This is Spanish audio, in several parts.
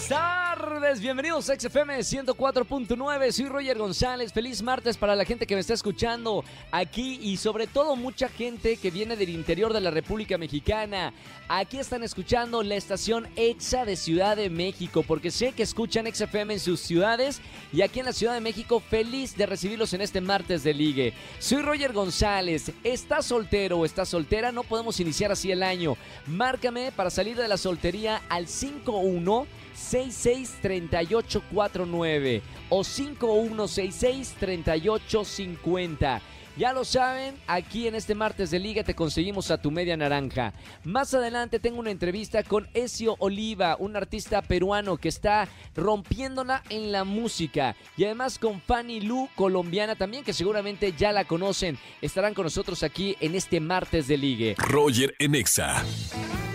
Buenas tardes, bienvenidos a XFM 104.9, soy Roger González, feliz martes para la gente que me está escuchando aquí y sobre todo mucha gente que viene del interior de la República Mexicana. Aquí están escuchando la estación EXA de Ciudad de México, porque sé que escuchan XFM en sus ciudades y aquí en la Ciudad de México feliz de recibirlos en este martes de ligue. Soy Roger González, ¿estás soltero o estás soltera? No podemos iniciar así el año. Márcame para salir de la soltería al 51 663849 o 5166 3850. Ya lo saben, aquí en este martes de liga te conseguimos a tu media naranja. Más adelante tengo una entrevista con Ezio Oliva, un artista peruano que está rompiéndola en la música. Y además con Fanny Lu, colombiana también, que seguramente ya la conocen. Estarán con nosotros aquí en este martes de ligue. Roger en Exa.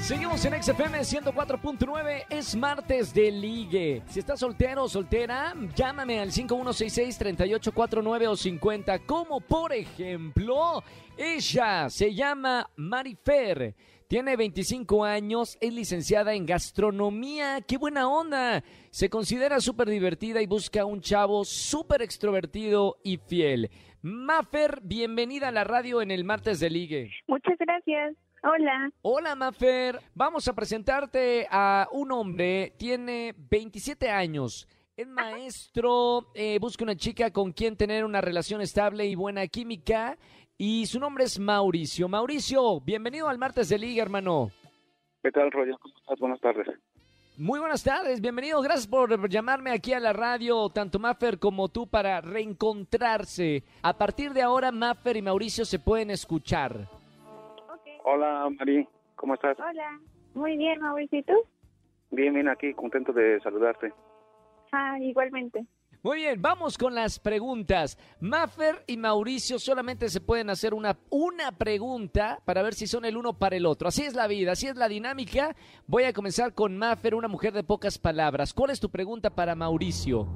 Seguimos en XFM 104.9, es martes de ligue. Si estás soltero o soltera, llámame al 5166-3849 o 50. Como por ejemplo, ella se llama Marifer. Tiene 25 años, es licenciada en gastronomía. ¡Qué buena onda! Se considera súper divertida y busca un chavo súper extrovertido y fiel. Mafer, bienvenida a la radio en el martes de ligue. Muchas gracias. Hola. Hola, Mafer. Vamos a presentarte a un hombre, tiene 27 años. Es maestro, eh, busca una chica con quien tener una relación estable y buena química. Y su nombre es Mauricio. Mauricio, bienvenido al martes de Liga, hermano. ¿Qué tal, Roger? ¿Cómo estás? Buenas tardes. Muy buenas tardes, bienvenido. Gracias por llamarme aquí a la radio, tanto Maffer como tú, para reencontrarse. A partir de ahora, Maffer y Mauricio se pueden escuchar. Hola, Mari. ¿Cómo estás? Hola. Muy bien, Mauricio. ¿Y tú? Bien, bien, aquí, contento de saludarte. Ah, igualmente. Muy bien, vamos con las preguntas. Maffer y Mauricio solamente se pueden hacer una, una pregunta para ver si son el uno para el otro. Así es la vida, así es la dinámica. Voy a comenzar con Maffer, una mujer de pocas palabras. ¿Cuál es tu pregunta para Mauricio?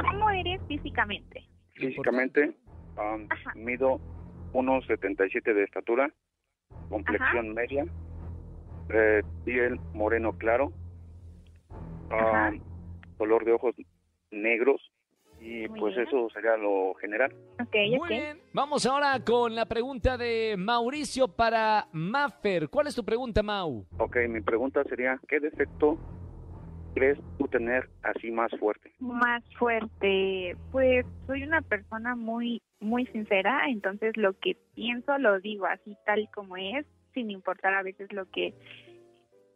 ¿Cómo eres físicamente? Físicamente, um, mido 1,77 de estatura, complexión media, eh, piel moreno claro, um, color de ojos negros y Muy pues bien. eso sería lo general. Ok, Muy bien, vamos ahora con la pregunta de Mauricio para Maffer. ¿Cuál es tu pregunta, Mau? Ok, mi pregunta sería, ¿qué defecto crees tú tener así más fuerte? Más fuerte. Pues soy una persona muy, muy sincera, entonces lo que pienso lo digo así tal como es, sin importar a veces lo que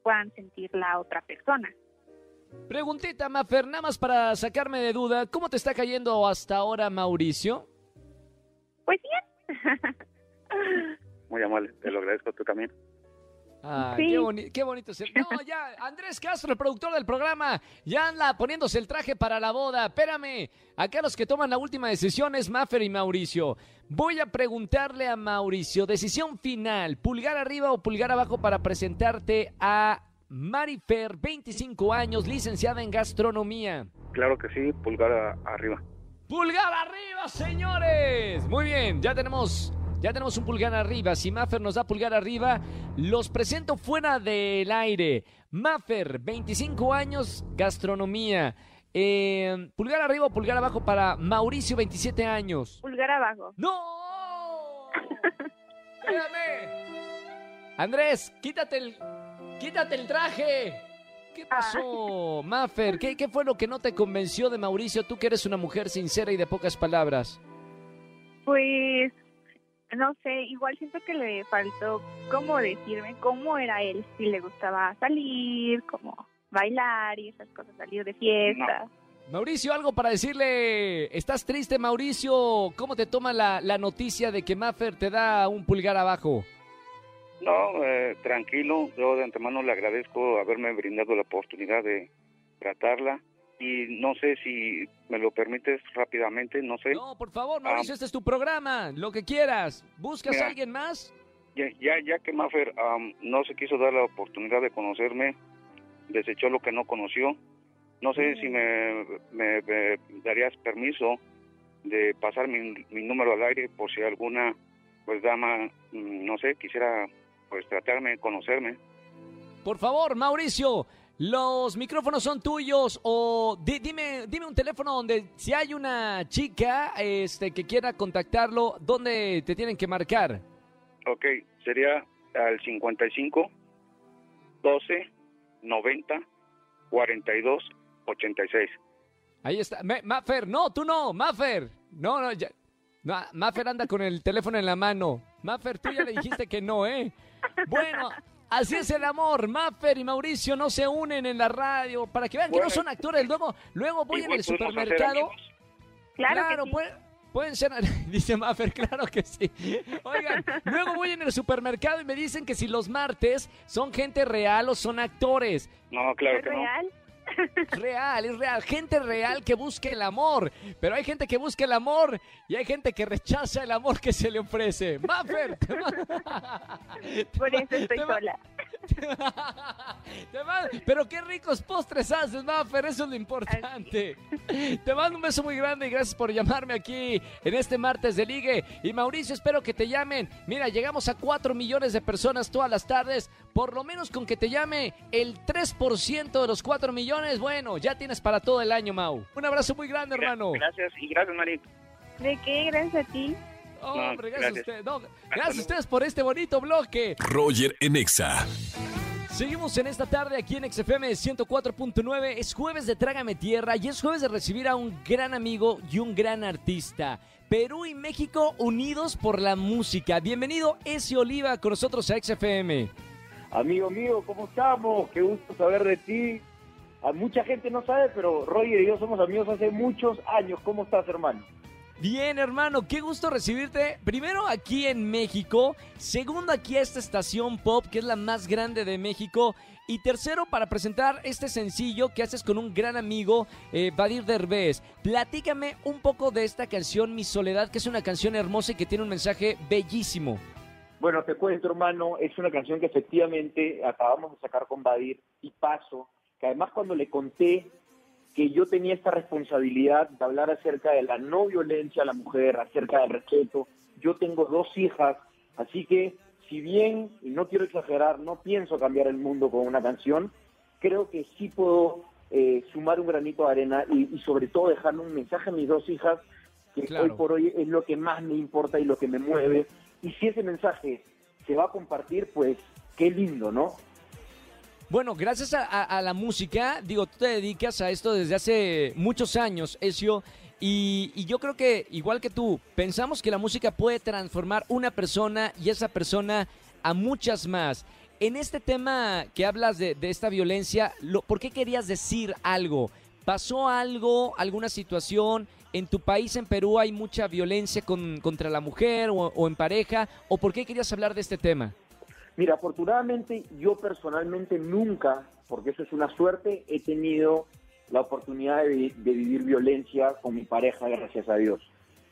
puedan sentir la otra persona. Preguntita, Maffer, nada más para sacarme de duda. ¿Cómo te está cayendo hasta ahora, Mauricio? Pues bien. Muy amable, te lo agradezco tú también. Ah, Sí. qué, boni- qué bonito ser. No, ya, Andrés Castro, el productor del programa, ya anda poniéndose el traje para la boda. Espérame, acá los que toman la última decisión es Maffer y Mauricio. Voy a preguntarle a Mauricio, decisión final, pulgar arriba o pulgar abajo para presentarte a Marifer, 25 años, licenciada en gastronomía. Claro que sí, pulgar arriba. ¡Pulgar arriba, señores! Muy bien, ya tenemos, ya tenemos un pulgar arriba. Si Maffer nos da pulgar arriba, los presento fuera del aire. Maffer, 25 años, gastronomía. Eh, pulgar arriba o pulgar abajo para Mauricio, 27 años. Pulgar abajo. ¡No! Espérame. Andrés, quítate el, quítate el traje. ¿Qué pasó, Maffer? ¿Qué, ¿Qué fue lo que no te convenció de Mauricio? Tú que eres una mujer sincera y de pocas palabras. Pues no sé, igual siento que le faltó cómo decirme cómo era él, si le gustaba salir, como bailar y esas cosas, salir de fiesta. Mauricio, algo para decirle. ¿Estás triste, Mauricio? ¿Cómo te toma la, la noticia de que Maffer te da un pulgar abajo? No, eh, tranquilo, yo de antemano le agradezco haberme brindado la oportunidad de tratarla y no sé si me lo permites rápidamente, no sé. No, por favor, Mauricio, este es tu programa. Lo que quieras. ¿Buscas Mira. a alguien más? Ya, ya, ya que Maffer am, no se quiso dar la oportunidad de conocerme, desechó lo que no conoció. No sé si me, me- me darías permiso de pasar mi, mi número al aire por si alguna pues dama, mm, no sé, quisiera pues tratarme, conocerme. Por favor, Mauricio, los micrófonos son tuyos o di- dime, dime un teléfono donde si hay una chica este, que quiera contactarlo, ¿dónde te tienen que marcar? Ok, sería al 55 12 90 42 86. Ahí está. Me- Maffer, no, tú no, Maffer. No, no, ya. No, Maffer anda con el teléfono en la mano. Maffer, tú ya le dijiste que no, ¿eh? Bueno, así es el amor. Maffer y Mauricio no se unen en la radio para que vean que no son actores. Luego, luego voy en el supermercado. amigos. Claro, que sí. puede- pueden ser, dice Maffer, claro que sí. Oigan, luego voy en el supermercado y me dicen que si los martes son gente real o son actores. No, claro ¿Es que no. real? Es real. Gente real que busca el amor. Pero hay gente que busca el amor y hay gente que rechaza el amor que se le ofrece. Maffer, Por eso estoy sola. Pero qué ricos postres haces, Maffer. Eso es lo importante. Te mando un beso muy grande y gracias por llamarme aquí en este martes de ligue. Y Mauricio, espero que te llamen. Mira, llegamos a 4 millones de personas todas las tardes. Por lo menos con que te llame el 3% de los 4 millones, bueno, ya tienes para todo el año, Mau. Un abrazo muy grande, hermano. Gracias y gracias, Mari. ¿De qué? Gracias a ti. Hombre, No, gracias, a ustedes. No, gracias a ustedes por este bonito bloque. Roger en Exa. Seguimos en esta tarde aquí en XFM 104.9. Es jueves de Trágame Tierra y es jueves de recibir a un gran amigo y un gran artista. Perú y México unidos por la música. Bienvenido, Ese Oliva, con nosotros a XFM. Amigo mío, ¿cómo estamos? Qué gusto saber de ti. A mucha gente no sabe, pero Roger y yo somos amigos hace muchos años. ¿Cómo estás, hermano? Bien, hermano, qué gusto recibirte. Primero aquí en México, segundo aquí a esta estación pop, que es la más grande de México. Y tercero, para presentar este sencillo que haces con un gran amigo, eh, Badir Derbez. Platícame un poco de esta canción, Mi Soledad, que es una canción hermosa y que tiene un mensaje bellísimo. Bueno, te cuento, hermano, es una canción que efectivamente acabamos de sacar con Badir y Paso, que además cuando le conté que yo tenía esta responsabilidad de hablar acerca de la no violencia a la mujer, acerca del respeto, yo tengo dos hijas, así que si bien, y no quiero exagerar, no pienso cambiar el mundo con una canción, creo que sí puedo eh, sumar un granito de arena y, y sobre todo dejarle un mensaje a mis dos hijas, que Claro. hoy por hoy es lo que más me importa y lo que me mueve. Y si ese mensaje se va a compartir, pues qué lindo, ¿no? Bueno, gracias a, la música, digo, tú te dedicas a esto desde hace muchos años, Ezio, y, y yo creo que, igual que tú, pensamos que la música puede transformar una persona y esa persona a muchas más. En este tema que hablas de, esta violencia, lo- ¿por qué querías decir algo? ¿Pasó algo, alguna situación? ¿En tu país, en Perú, hay mucha violencia con- contra la mujer o en pareja? ¿O por qué querías hablar de este tema? Mira, afortunadamente yo personalmente nunca, porque eso es una suerte, he tenido la oportunidad de, de vivir violencia con mi pareja, gracias a Dios.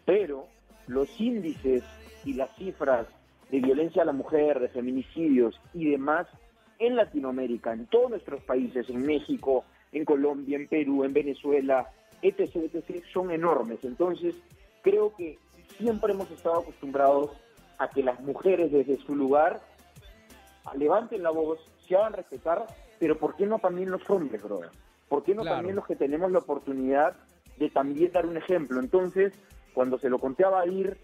Pero los índices y las cifras de violencia a la mujer, de feminicidios y demás en Latinoamérica, en todos nuestros países, en México, en Colombia, en Perú, en Venezuela, etc., etc., son enormes. Entonces, creo que siempre hemos estado acostumbrados a que las mujeres desde su lugar levanten la voz, se hagan respetar, pero ¿por qué no también los hombres, brother? ¿Por qué no Claro. también los que tenemos la oportunidad de también dar un ejemplo? Entonces, cuando se lo conté a Badir,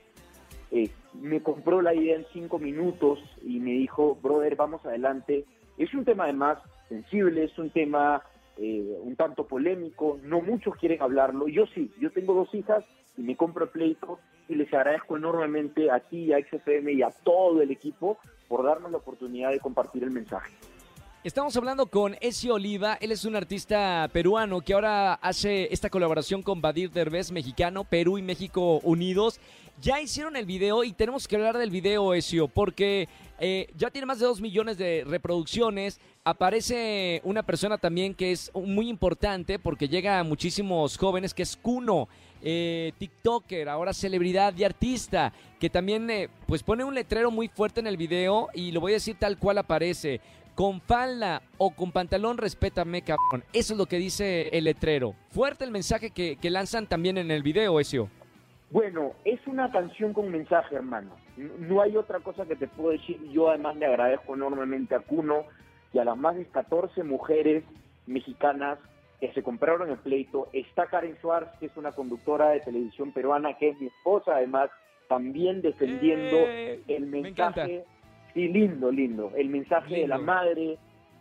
eh, me compró la idea en cinco minutos y me dijo, brother, vamos adelante. Es un tema además sensible, es un tema eh, un tanto polémico, no muchos quieren hablarlo. Yo sí, yo tengo dos hijas y me compro el pleito y les agradezco enormemente a ti, a XFM y a todo el equipo por darnos la oportunidad de compartir el mensaje. Estamos hablando con Ezio Oliva, él es un artista peruano que ahora hace esta colaboración con Badir Derbez, mexicano, Perú y México unidos. Ya hicieron el video y tenemos que hablar del video, Ezio, porque eh, ya tiene más de dos millones de reproducciones. Aparece una persona también que es muy importante porque llega a muchísimos jóvenes, que es Kuno, eh, TikToker, ahora celebridad y artista, que también eh, pues pone un letrero muy fuerte en el video y lo voy a decir tal cual aparece con falda o con pantalón, respétame, cabrón. Eso es lo que dice el letrero. Fuerte el mensaje que, que lanzan también en el video, Ezio. Bueno, es una canción con mensaje, hermano. No hay otra cosa que te puedo decir. Yo además le agradezco enormemente a Cuno y a las más de 14 mujeres mexicanas que se compraron el pleito. Está Karen Schwartz, que es una conductora de televisión peruana, que es mi esposa además, también defendiendo Eh, el me mensaje. Sí, lindo, lindo. El mensaje de la madre,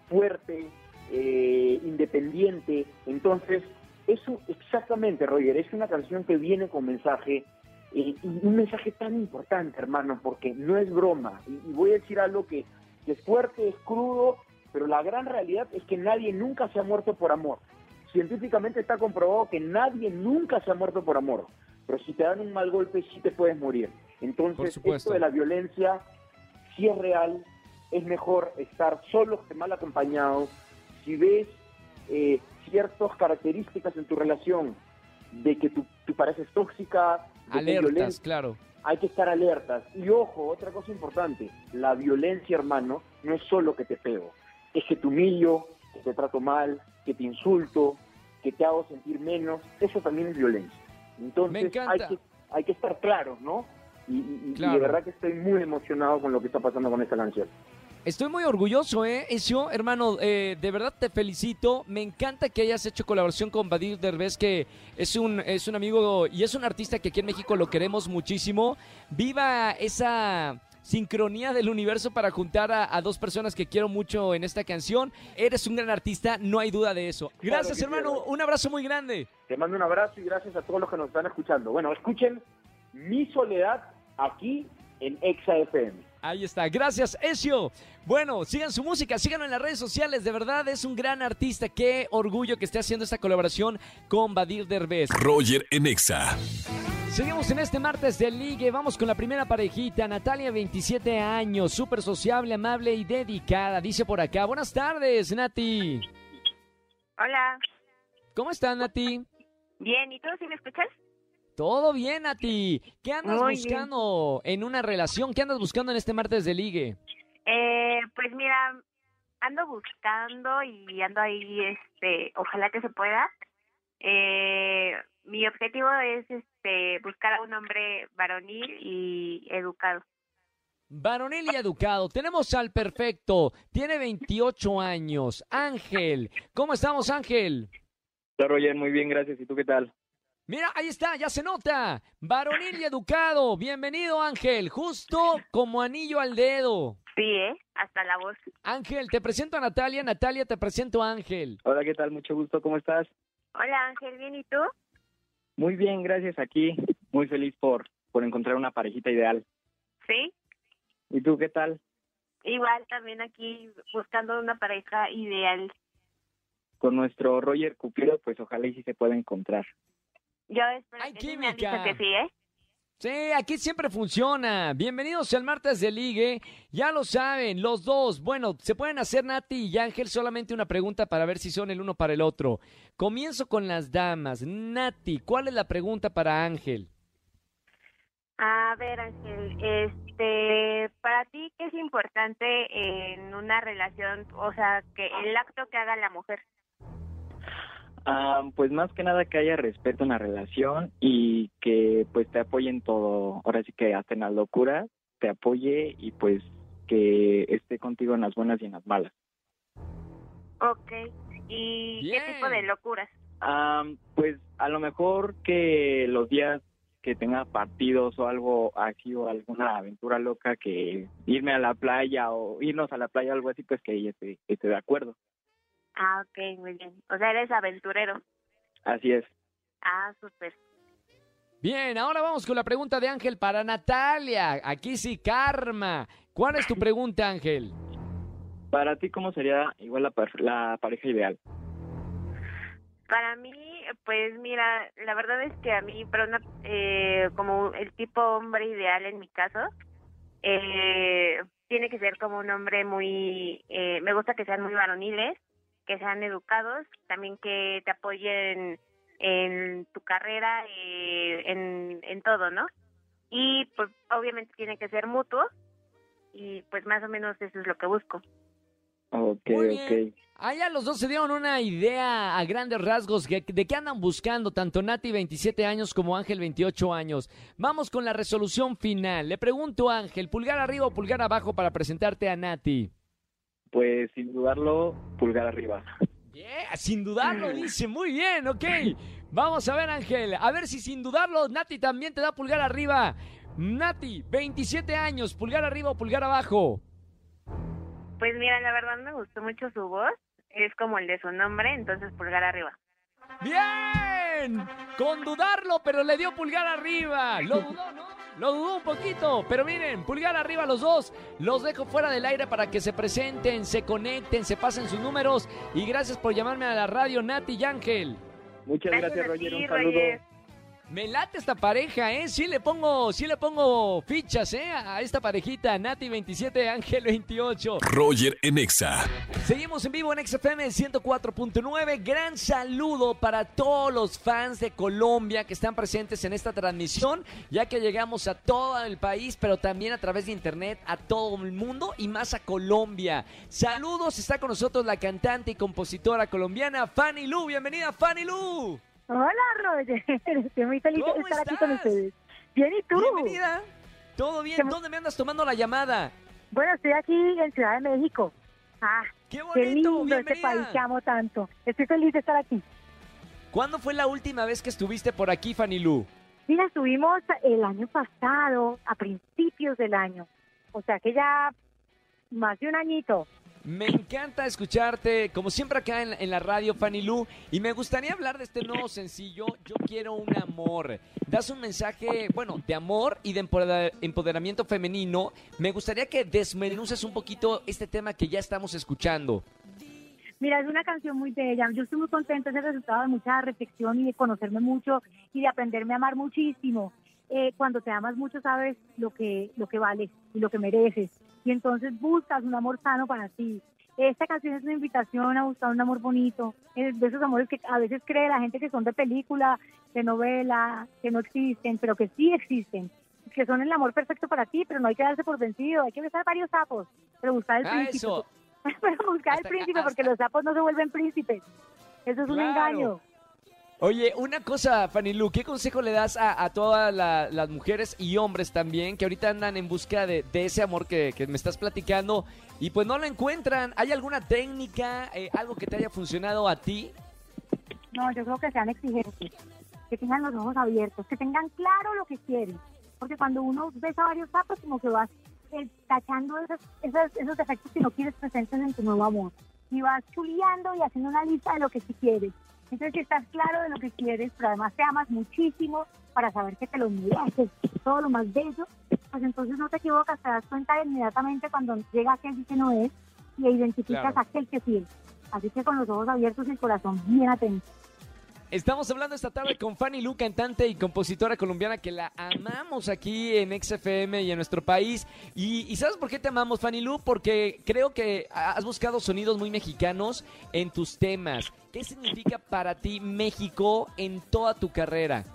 fuerte, eh, independiente. Entonces, eso exactamente, Roger, es una canción que viene con mensaje. eh, y un mensaje tan importante, hermano, porque no es broma. Y, y voy a decir algo que, que es fuerte, es crudo, pero la gran realidad es que nadie nunca se ha muerto por amor. Científicamente está comprobado que nadie nunca se ha muerto por amor. Pero si te dan un mal golpe, sí te puedes morir. Entonces, esto de la violencia, si es real, es mejor estar solo que mal acompañado. Si ves eh, ciertas características en tu relación de que tu, tu pareja es tóxica, de que es Alertas, violenta, claro. hay que estar alertas. Y ojo, otra cosa importante, la violencia, hermano, no es solo que te pego, es que te humillo, que te trato mal, que te insulto, que te hago sentir menos, eso también es violencia. Entonces hay que, hay que estar claros, ¿no? Y, y- y Claro. de verdad que estoy muy emocionado con lo que está pasando con esta canción. Estoy muy orgulloso, ¿eh? Ezio, hermano, eh, de verdad te felicito. Me encanta que hayas hecho colaboración con Badir Derbez, que es un, es un amigo y es un artista que aquí en México lo queremos muchísimo. Viva esa sincronía del universo para juntar a, a dos personas que quiero mucho en esta canción. Eres un gran artista, no hay duda de eso. Gracias, hermano. Un abrazo muy grande. Te mando un abrazo y gracias a todos los que nos están escuchando. Bueno, escuchen Mi Soledad aquí en Exa FM. Ahí está, gracias Ezio. Bueno, sigan su música, síganlo en las redes sociales, de verdad es un gran artista, qué orgullo que esté haciendo esta colaboración con Badir Derbez. Roger en Exa. Seguimos en este martes de ligue, vamos con la primera parejita, Natalia, 27 años, súper sociable, amable y dedicada, dice por acá. Buenas tardes, Nati. Hola. ¿Cómo estás, Nati? Bien, ¿y tú sí me escuchas? Todo bien, Nati. ¿Qué andas Muy bien. buscando en una relación? ¿Qué andas buscando en este martes de ligue? Eh, pues mira, ando buscando y ando ahí, este, ojalá que se pueda. Eh, mi objetivo es, este, buscar a un hombre varonil y educado. Varonil y educado. Tenemos al perfecto. Tiene 28 años. Ángel. ¿Cómo estamos, Ángel? Hola Roger, muy bien, gracias. ¿Y tú qué tal? Mira, ahí está, ya se nota. Varonil y educado. Bienvenido, Ángel. Justo como anillo al dedo. Sí, ¿eh? Hasta la voz. Ángel, te presento a Natalia. Natalia, te presento a Ángel. Hola, ¿qué tal? Mucho gusto, ¿cómo estás? Hola Ángel, ¿bien y tú? Muy bien, gracias. Aquí, muy feliz por, por encontrar una parejita ideal. Sí. ¿Y tú qué tal? Igual también aquí buscando una pareja ideal. Con nuestro Roger Cupido, pues ojalá y sí se pueda encontrar. Yo espero Hay que sí me han química. dicho que sí, ¿eh? Sí, aquí siempre funciona. Bienvenidos al martes de ligue. Ya lo saben, los dos. Bueno, se pueden hacer Nati y Ángel solamente una pregunta para ver si son el uno para el otro. Comienzo con las damas. Nati, ¿cuál es la pregunta para Ángel? A ver, Ángel, este, para ti, ¿qué es importante en una relación? O sea, que el acto que haga la mujer. Ah, pues más que nada que haya respeto en la relación y que pues te apoye en todo. Ahora sí que hasta en las locuras te apoye y pues que esté contigo en las buenas y en las malas. Ok. ¿Y Bien. qué tipo de locuras? Ah, pues a lo mejor que los días que tenga partidos o algo así o alguna aventura loca que irme a la playa o irnos a la playa o algo así, pues que ella esté, esté de acuerdo. Ah, ok, muy bien. O sea, eres aventurero. Así es. Ah, súper. Bien, ahora vamos con la pregunta de Ángel para Natalia. Aquí sí, karma. ¿Cuál es tu pregunta, Ángel? Para ti, ¿cómo sería igual la, par- la pareja ideal? Para mí, pues mira, la verdad es que a mí, para una, eh, como el tipo hombre ideal en mi caso, eh, tiene que ser como un hombre muy, eh, me gusta que sean muy varoniles, que sean educados, también que te apoyen en tu carrera, eh, en, en todo, ¿no? Y pues obviamente tiene que ser mutuo y pues más o menos eso es lo que busco. Ok, Muy bien. ok. Allá los dos se dieron una idea a grandes rasgos de, de qué andan buscando tanto Nati 27 años como Ángel 28 años. Vamos con la resolución final. Le pregunto Ángel, pulgar arriba o pulgar abajo para presentarte a Nati. Pues sin dudarlo, pulgar arriba. Yeah, sin dudarlo, dice. Muy bien, ok. Vamos a ver, Ángel. A ver si sin dudarlo, Nati también te da pulgar arriba. Nati, 27 años, pulgar arriba o pulgar abajo. Pues mira, la verdad me gustó mucho su voz. Es como el de su nombre, entonces pulgar arriba. ¡Bien! Con dudarlo, pero le dio pulgar arriba. Lo dudó, ¿no? Lo dudó un poquito, pero miren, pulgar arriba los dos. Los dejo fuera del aire para que se presenten, se conecten, se pasen sus números. Y gracias por llamarme a la radio, Nati y Ángel. Muchas gracias, Gracias Roger. ti, Un saludo. Roger. Me late esta pareja, ¿eh? Sí le pongo, sí le pongo fichas, ¿eh? A esta parejita, Nati 27, Ángel 28. Roger en Exa. Seguimos en vivo en XFM 104.9. Gran saludo para todos los fans de Colombia que están presentes en esta transmisión, ya que llegamos a todo el país, pero también a través de internet a todo el mundo y más a Colombia. Saludos, está con nosotros la cantante y compositora colombiana Fanny Lu. Bienvenida, Fanny Lu. Hola, Roger. Estoy muy feliz de ¿Cómo estar aquí con ustedes. Bien, ¿y tú? Bienvenida. ¿Todo bien? ¿Qué ¿Dónde me andas tomando la llamada? Bueno, estoy aquí en Ciudad de México. Ah, ¡Qué qué bonito! lindo este país que amo tanto. Estoy feliz de estar aquí. ¿Cuándo fue la última vez que estuviste por aquí, Fanny Lu? Mira, estuvimos el año pasado, a principios del año. O sea que ya más de un añito. Me encanta escucharte, como siempre acá en, la radio, Fanny Lu, y me gustaría hablar de este nuevo sencillo, Yo quiero un amor. Das un mensaje, bueno, de amor y de empoder- empoderamiento femenino. Me gustaría que desmenuces un poquito este tema que ya estamos escuchando. Mira, es una canción muy bella. Yo estoy muy contenta, es el resultado de mucha reflexión y de conocerme mucho y de aprenderme a amar muchísimo. Eh, cuando te amas mucho sabes lo que, lo que vales y lo que mereces. Y entonces buscas un amor sano para ti. Esta canción es una invitación a buscar un amor bonito, eh, de esos amores que a veces cree la gente que son de película, de novela, que no existen, pero que sí existen, que son el amor perfecto para ti, pero no hay que darse por vencido, hay que besar varios sapos, pero buscar el Ah, príncipe. eso. Pero buscar Hasta- el príncipe porque los sapos no se vuelven príncipes. Eso es un Claro. engaño. Oye, una cosa, Fanny ¿qué consejo le das a, todas la- las mujeres y hombres también que ahorita andan en busca de, ese amor que, que me estás platicando y pues no lo encuentran? ¿Hay alguna técnica, eh, algo que te haya funcionado a ti? No, yo creo que sean exigentes, que tengan los ojos abiertos, que tengan claro lo que quieren. Porque cuando uno besa varios sapos, como que vas eh, tachando esos, esos, esos defectos que no quieres presentes en tu nuevo amor. Y vas chuleando y haciendo una lista de lo que sí quieres. Entonces, si estás claro de lo que quieres, pero además te amas muchísimo para saber que te lo mereces, todo lo más bello, pues entonces no te equivocas, te das cuenta inmediatamente cuando llega aquel que no es y identificas Claro. a aquel que sí es. Así que con los ojos abiertos y el corazón bien atento. Estamos hablando esta tarde con Fanny Lu, cantante y compositora colombiana que la amamos aquí en XFM y en nuestro país. Y, y ¿sabes por qué te amamos, Fanny Lu? Porque creo que has buscado sonidos muy mexicanos en tus temas. ¿Qué significa para ti México en toda tu carrera?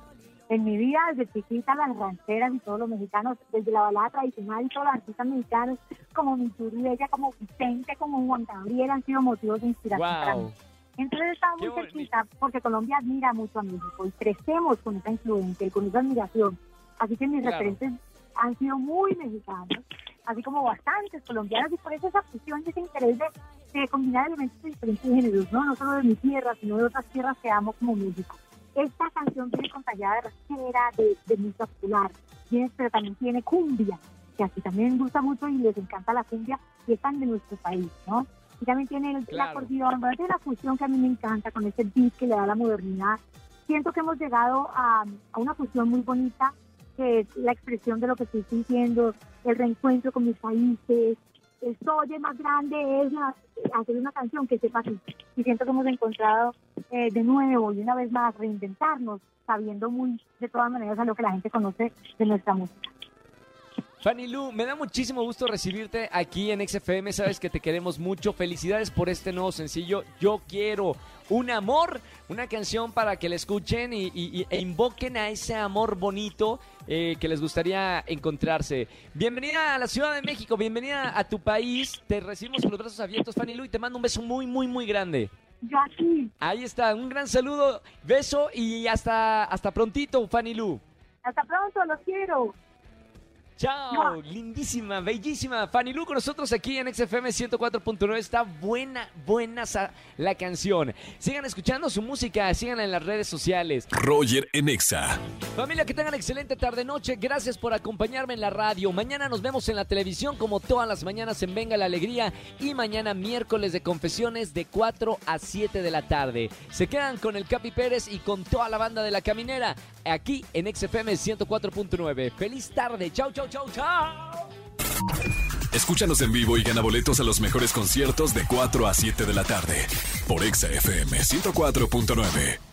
En mi vida, desde chiquita, las rancheras y todos los mexicanos, desde la balada tradicional y todos los artistas mexicanos, como mi Bella, como Vicente, como Juan Gabriel, han sido motivos de inspiración para mí. Entonces estaba Qué muy cerquita porque Colombia admira mucho a México y crecemos con esa influencia y con esa admiración. Así que mis Claro. referentes han sido muy mexicanos, así como bastantes colombianos y por eso esa fusión y ese interés de, de combinar elementos de diferentes géneros, ¿no? no solo de mi tierra, sino de otras tierras que amo como México. Esta canción viene acompañada de ranchera, de, de música popular, pero también tiene cumbia, que así también gusta mucho y les encanta la cumbia y están de nuestro país, ¿no? Y también tiene el, el Claro. acordeón, bueno, tiene la fusión que a mí me encanta con ese beat que le da la modernidad. Siento que hemos llegado a, a una fusión muy bonita, que es la expresión de lo que estoy sintiendo, el reencuentro con mis países. El soy más grande es la- hacer una canción que sepa así. Y siento que hemos encontrado eh, de nuevo y una vez más reinventarnos, sabiendo muy de todas maneras a lo que la gente conoce de nuestra música. Fanny Lu, me da muchísimo gusto recibirte aquí en XFM. Sabes que te queremos mucho. Felicidades por este nuevo sencillo. Yo quiero un amor, una canción para que la escuchen y, y- e invoquen a ese amor bonito eh, que les gustaría encontrarse. Bienvenida a la Ciudad de México, bienvenida a tu país. Te recibimos con los brazos abiertos, Fanny Lu, y te mando un beso muy, muy, muy grande. Yo aquí. Ahí está, un gran saludo, beso y hasta, hasta prontito, Fanny Lu. Hasta pronto, los quiero. Chao, lindísima, bellísima. Fanny Lu con nosotros aquí en XFM 104.9. Está buena, buena la canción. Sigan escuchando su música, síganla en las redes sociales. Roger en Exa. Familia, que tengan excelente tarde-noche. Gracias por acompañarme en la radio. Mañana nos vemos en la televisión como todas las mañanas en Venga la Alegría. Y mañana miércoles de confesiones de 4 a 7 de la tarde. Se quedan con el Capi Pérez y con toda la banda de la caminera aquí en XFM 104.9. Feliz tarde. Chau, chau, chau, chau. Escúchanos en vivo y gana boletos a los mejores conciertos de 4 a 7 de la tarde por Exa FM 104.9.